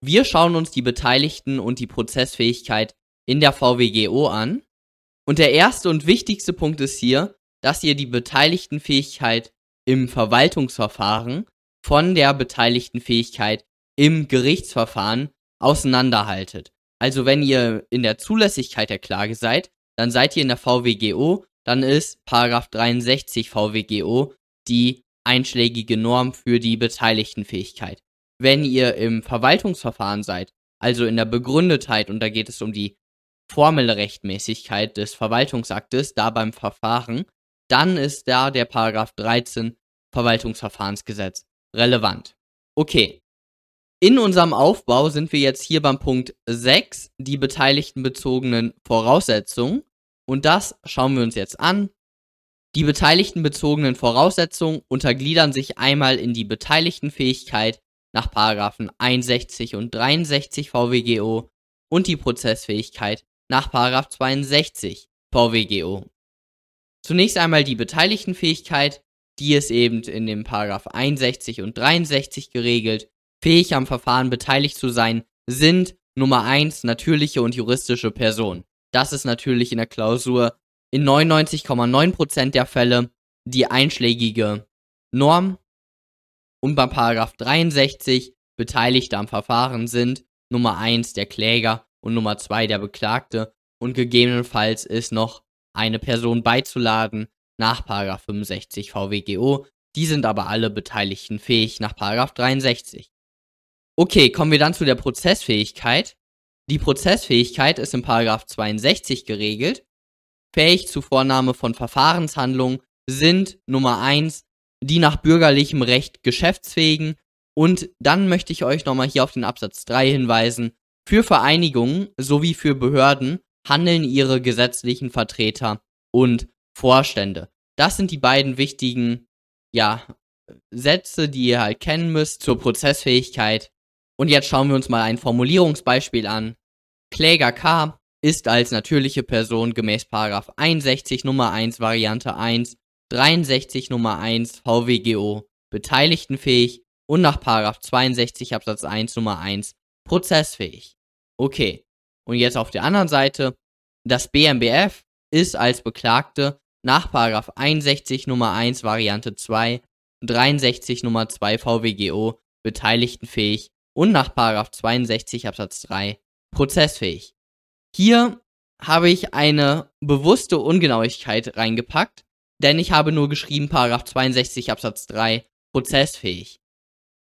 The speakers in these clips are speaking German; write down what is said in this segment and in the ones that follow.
Wir schauen uns die Beteiligten und die Prozessfähigkeit in der VWGO an. Und der erste und wichtigste Punkt ist hier, dass ihr die Beteiligtenfähigkeit im Verwaltungsverfahren von der Beteiligtenfähigkeit im Gerichtsverfahren auseinanderhaltet. Also wenn ihr in der Zulässigkeit der Klage seid, dann seid ihr in der VWGO, dann ist Paragraph 63 VWGO die einschlägige Norm für die Beteiligtenfähigkeit. Wenn ihr im Verwaltungsverfahren seid, also in der Begründetheit, und da geht es um die formelle Rechtmäßigkeit des Verwaltungsaktes, da beim Verfahren, dann ist da der Paragraph 13 Verwaltungsverfahrensgesetz relevant. Okay. In unserem Aufbau sind wir jetzt hier beim Punkt 6, die beteiligtenbezogenen Voraussetzungen. Und das schauen wir uns jetzt an. Die beteiligtenbezogenen Voraussetzungen untergliedern sich einmal in die Beteiligtenfähigkeit nach Paragraphen 61 und 63 VWGO und die Prozessfähigkeit nach Paragraph 62 VWGO. Zunächst einmal die Beteiligtenfähigkeit, die ist eben in dem Paragraph 61 und 63 geregelt. Fähig am Verfahren beteiligt zu sein sind Nummer 1 natürliche und juristische Personen. Das ist natürlich in der Klausur in 99,9% der Fälle die einschlägige Norm. Und beim Paragraph 63 Beteiligte am Verfahren sind Nummer 1 der Kläger und Nummer 2 der Beklagte und gegebenenfalls ist noch eine Person beizuladen nach 65 VWGO. Die sind aber alle Beteiligten fähig nach 63. Okay, kommen wir dann zu der Prozessfähigkeit. Die Prozessfähigkeit ist im 62 geregelt. Fähig zur Vornahme von Verfahrenshandlungen sind Nummer 1 die nach bürgerlichem Recht geschäftsfähigen und dann möchte ich euch nochmal hier auf den Absatz 3 hinweisen. Für Vereinigungen sowie für Behörden handeln ihre gesetzlichen Vertreter und Vorstände. Das sind die beiden wichtigen, ja, Sätze, die ihr halt kennen müsst zur Prozessfähigkeit. Und jetzt schauen wir uns mal ein Formulierungsbeispiel an. Kläger K ist als natürliche Person gemäß 61 Nummer 1 Variante 1, 63 Nummer 1 VWGO beteiligtenfähig und nach 62 Absatz 1 Nummer 1 prozessfähig. Okay. Und jetzt auf der anderen Seite, das BMBF ist als Beklagte nach 61 Nummer 1 Variante 2, 63 Nummer 2 VWGO beteiligtenfähig und nach 62 Absatz 3 prozessfähig. Hier habe ich eine bewusste Ungenauigkeit reingepackt, denn ich habe nur geschrieben 62 Absatz 3 prozessfähig.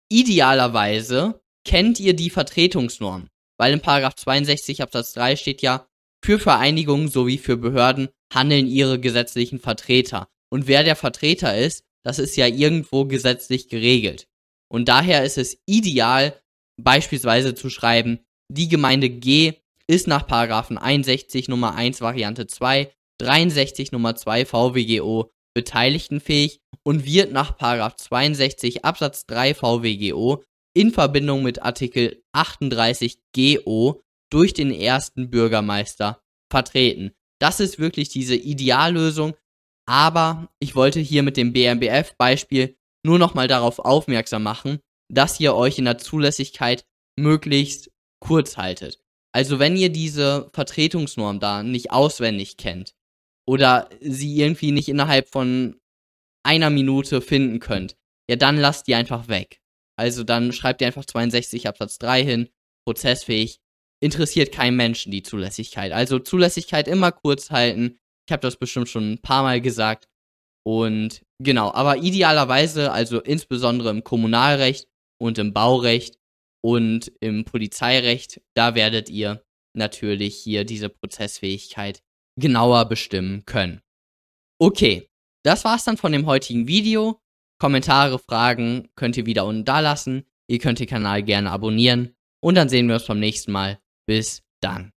Idealerweise kennt ihr die Vertretungsnorm, weil in 62 Absatz 3 steht ja, für Vereinigungen sowie für Behörden handeln ihre gesetzlichen Vertreter. Und wer der Vertreter ist, das ist ja irgendwo gesetzlich geregelt. Und daher ist es ideal, beispielsweise zu schreiben, die Gemeinde G ist nach Paragraphen 61 Nummer 1 Variante 2, 63 Nummer 2 VWGO beteiligtenfähig und wird nach Paragraph 62 Absatz 3 VWGO in Verbindung mit Artikel 38 GO durch den ersten Bürgermeister vertreten. Das ist wirklich diese Ideallösung, aber ich wollte hier mit dem BMBF-Beispiel nur nochmal darauf aufmerksam machen, dass ihr euch in der Zulässigkeit möglichst kurz haltet. Also wenn ihr diese Vertretungsnorm da nicht auswendig kennt oder sie irgendwie nicht innerhalb von einer Minute finden könnt, ja dann lasst die einfach weg. Also dann schreibt ihr einfach 62 Absatz 3 hin, prozessfähig, interessiert keinen Menschen die Zulässigkeit. Also Zulässigkeit immer kurz halten. Ich habe das bestimmt schon ein paar Mal gesagt. Und genau, aber idealerweise, also insbesondere im Kommunalrecht und im Baurecht und im Polizeirecht, da werdet ihr natürlich hier diese Prozessfähigkeit genauer bestimmen können. Okay, das war's dann von dem heutigen Video. Kommentare, Fragen könnt ihr wieder unten da lassen. Ihr könnt den Kanal gerne abonnieren. Und dann sehen wir uns beim nächsten Mal. Bis dann.